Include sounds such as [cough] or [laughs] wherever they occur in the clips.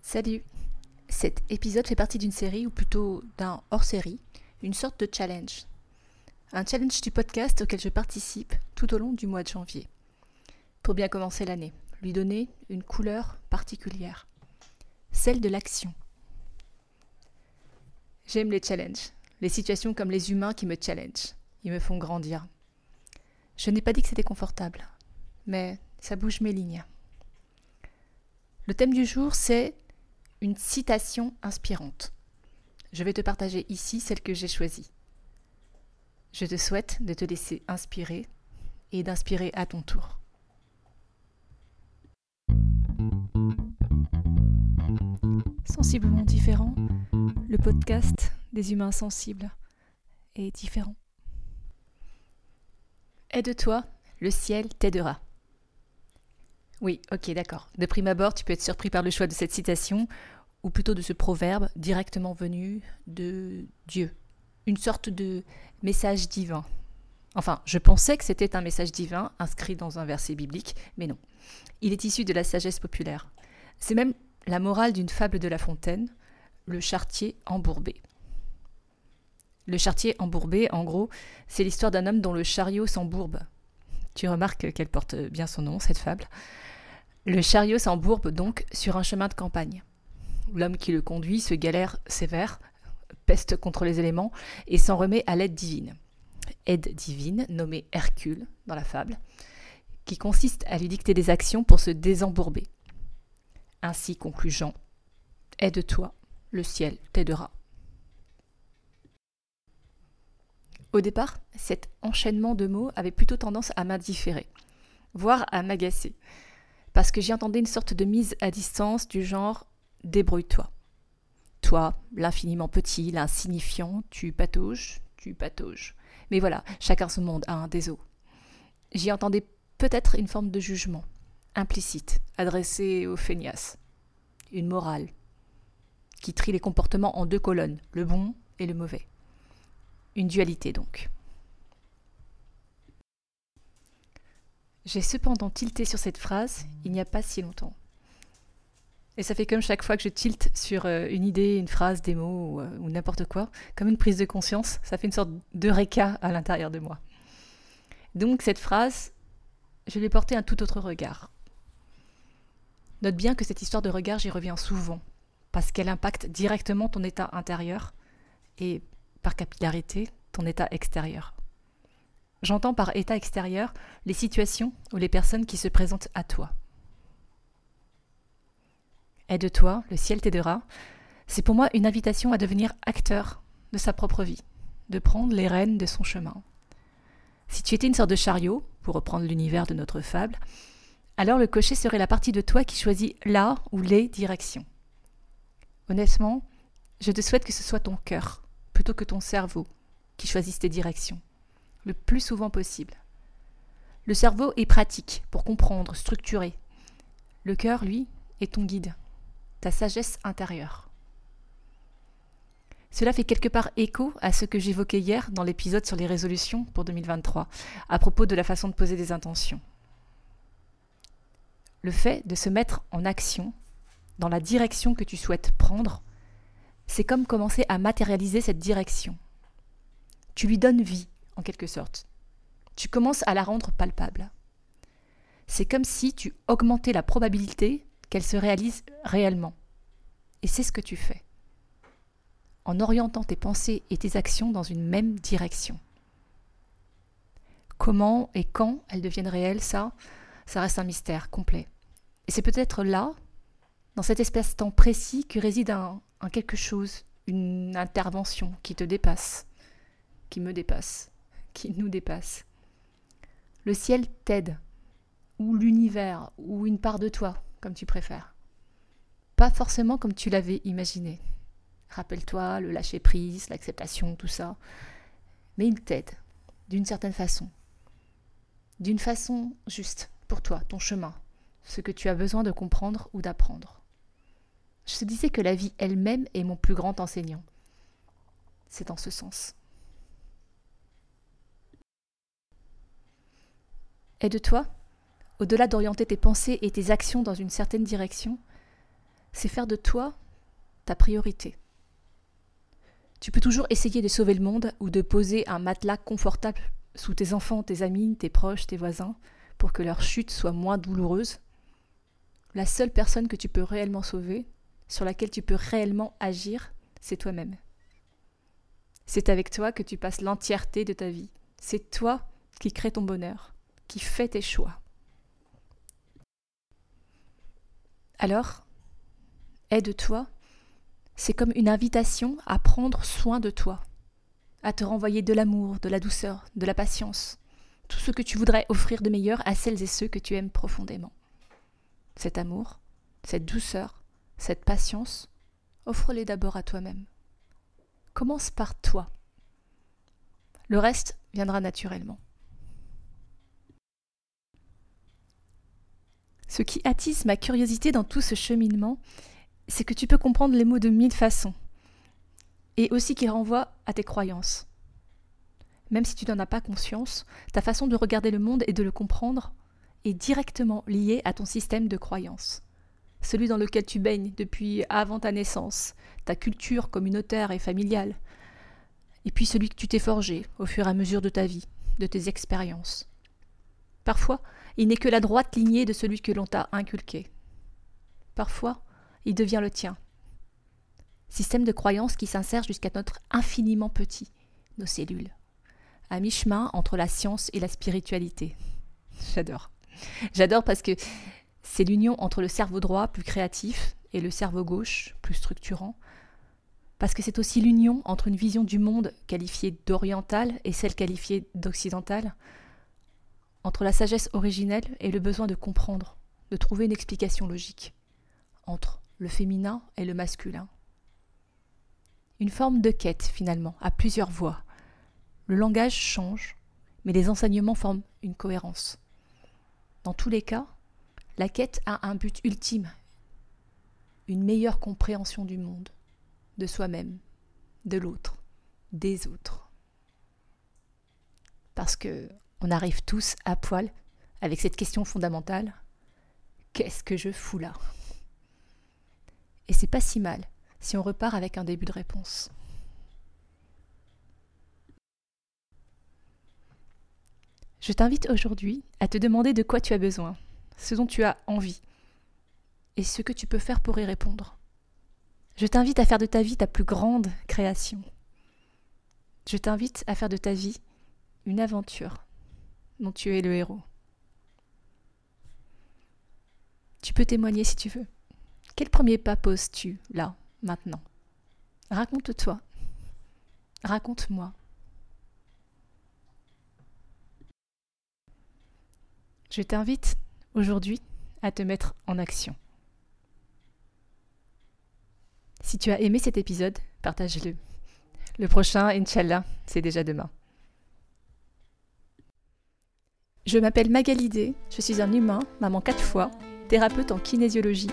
Salut. Cet épisode fait partie d'une série, ou plutôt d'un hors-série, une sorte de challenge. Un challenge du podcast auquel je participe tout au long du mois de janvier. Pour bien commencer l'année, lui donner une couleur particulière. Celle de l'action. J'aime les challenges, les situations comme les humains qui me challengent. Ils me font grandir. Je n'ai pas dit que c'était confortable, mais ça bouge mes lignes. Le thème du jour, c'est une citation inspirante. Je vais te partager ici celle que j'ai choisie. Je te souhaite de te laisser inspirer et d'inspirer à ton tour. Sensiblement différent, le podcast des humains sensibles est différent. Aide-toi, le ciel t'aidera. Oui, ok, d'accord. De prime abord, tu peux être surpris par le choix de cette citation, ou plutôt de ce proverbe directement venu de Dieu. Une sorte de message divin. Enfin, je pensais que c'était un message divin inscrit dans un verset biblique, mais non. Il est issu de la sagesse populaire. C'est même la morale d'une fable de La Fontaine, le chartier embourbé. Le chartier embourbé, en gros, c'est l'histoire d'un homme dont le chariot s'embourbe. Tu remarques qu'elle porte bien son nom, cette fable. Le chariot s'embourbe donc sur un chemin de campagne. L'homme qui le conduit se galère sévère, peste contre les éléments et s'en remet à l'aide divine. Aide divine, nommée Hercule dans la fable, qui consiste à lui dicter des actions pour se désembourber. Ainsi conclut Jean Aide-toi, le ciel t'aidera. Au départ, cet enchaînement de mots avait plutôt tendance à m'indifférer, voire à m'agacer parce que j'y entendais une sorte de mise à distance du genre débrouille-toi. Toi, l'infiniment petit, l'insignifiant, tu patauges, tu patauges. Mais voilà, chacun son monde a un des os. J'y entendais peut-être une forme de jugement, implicite, adressé aux feignasses. Une morale, qui trie les comportements en deux colonnes, le bon et le mauvais. Une dualité donc. J'ai cependant tilté sur cette phrase il n'y a pas si longtemps. Et ça fait comme chaque fois que je tilte sur euh, une idée, une phrase, des mots ou, euh, ou n'importe quoi, comme une prise de conscience, ça fait une sorte de réca à l'intérieur de moi. Donc cette phrase, je l'ai portée un tout autre regard. Note bien que cette histoire de regard, j'y reviens souvent, parce qu'elle impacte directement ton état intérieur et, par capillarité, ton état extérieur. J'entends par état extérieur les situations ou les personnes qui se présentent à toi. Aide-toi, le ciel t'aidera. C'est pour moi une invitation à devenir acteur de sa propre vie, de prendre les rênes de son chemin. Si tu étais une sorte de chariot, pour reprendre l'univers de notre fable, alors le cocher serait la partie de toi qui choisit la ou les directions. Honnêtement, je te souhaite que ce soit ton cœur, plutôt que ton cerveau, qui choisisse tes directions le plus souvent possible. Le cerveau est pratique pour comprendre, structurer. Le cœur, lui, est ton guide, ta sagesse intérieure. Cela fait quelque part écho à ce que j'évoquais hier dans l'épisode sur les résolutions pour 2023, à propos de la façon de poser des intentions. Le fait de se mettre en action dans la direction que tu souhaites prendre, c'est comme commencer à matérialiser cette direction. Tu lui donnes vie, en quelque sorte. Tu commences à la rendre palpable. C'est comme si tu augmentais la probabilité qu'elle se réalise réellement. Et c'est ce que tu fais. En orientant tes pensées et tes actions dans une même direction. Comment et quand elles deviennent réelles, ça, ça reste un mystère complet. Et c'est peut-être là, dans cet espace-temps précis, que réside un, un quelque chose, une intervention qui te dépasse, qui me dépasse qui nous dépasse. Le ciel t'aide, ou l'univers, ou une part de toi, comme tu préfères. Pas forcément comme tu l'avais imaginé. Rappelle-toi le lâcher-prise, l'acceptation, tout ça. Mais il t'aide, d'une certaine façon. D'une façon juste, pour toi, ton chemin, ce que tu as besoin de comprendre ou d'apprendre. Je te disais que la vie elle-même est mon plus grand enseignant. C'est en ce sens. Aide-toi, au-delà d'orienter tes pensées et tes actions dans une certaine direction, c'est faire de toi ta priorité. Tu peux toujours essayer de sauver le monde ou de poser un matelas confortable sous tes enfants, tes amis, tes proches, tes voisins, pour que leur chute soit moins douloureuse. La seule personne que tu peux réellement sauver, sur laquelle tu peux réellement agir, c'est toi-même. C'est avec toi que tu passes l'entièreté de ta vie. C'est toi qui crée ton bonheur, qui fait tes choix. Alors, aide-toi, c'est comme une invitation à prendre soin de toi, à te renvoyer de l'amour, de la douceur, de la patience, tout ce que tu voudrais offrir de meilleur à celles et ceux que tu aimes profondément. Cet amour, cette douceur, cette patience, offre-les d'abord à toi-même. Commence par toi. Le reste viendra naturellement. Ce qui attise ma curiosité dans tout ce cheminement, c'est que tu peux comprendre les mots de mille façons, et aussi qu'ils renvoient à tes croyances. Même si tu n'en as pas conscience, ta façon de regarder le monde et de le comprendre est directement liée à ton système de croyances celui dans lequel tu baignes depuis avant ta naissance, ta culture communautaire et familiale, et puis celui que tu t'es forgé au fur et à mesure de ta vie, de tes expériences. Parfois, il n'est que la droite lignée de celui que l'on t'a inculqué. Parfois, il devient le tien. Système de croyance qui s'insère jusqu'à notre infiniment petit, nos cellules, à mi-chemin entre la science et la spiritualité. [laughs] J'adore. J'adore parce que c'est l'union entre le cerveau droit, plus créatif, et le cerveau gauche, plus structurant, parce que c'est aussi l'union entre une vision du monde qualifiée d'orientale et celle qualifiée d'occidentale, entre la sagesse originelle et le besoin de comprendre, de trouver une explication logique, entre le féminin et le masculin. Une forme de quête, finalement, à plusieurs voix. Le langage change, mais les enseignements forment une cohérence. Dans tous les cas, la quête a un but ultime, une meilleure compréhension du monde, de soi-même, de l'autre, des autres. Parce que on arrive tous à poil avec cette question fondamentale qu'est-ce que je fous là? Et c'est pas si mal si on repart avec un début de réponse. Je t'invite aujourd'hui à te demander de quoi tu as besoin ce dont tu as envie, et ce que tu peux faire pour y répondre. Je t'invite à faire de ta vie ta plus grande création. Je t'invite à faire de ta vie une aventure dont tu es le héros. Tu peux témoigner si tu veux. Quel premier pas poses-tu là, maintenant? Raconte-toi. Raconte-moi. Je t'invite aujourd'hui à te mettre en action. Si tu as aimé cet épisode, partage-le. Le prochain, Inch'Allah, c'est déjà demain. Je m'appelle Magalidé, je suis un humain, maman quatre fois, thérapeute en kinésiologie,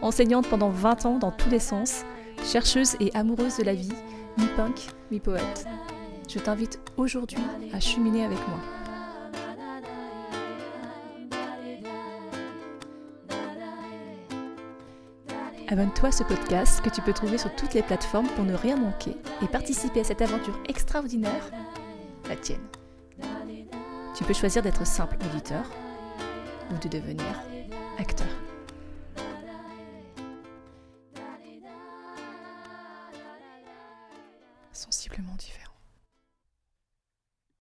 enseignante pendant 20 ans dans tous les sens, chercheuse et amoureuse de la vie, mi-punk, mi-poète. Je t'invite aujourd'hui à cheminer avec moi. Abonne-toi à ce podcast que tu peux trouver sur toutes les plateformes pour ne rien manquer et participer à cette aventure extraordinaire, la tienne. Tu peux choisir d'être simple auditeur ou de devenir acteur.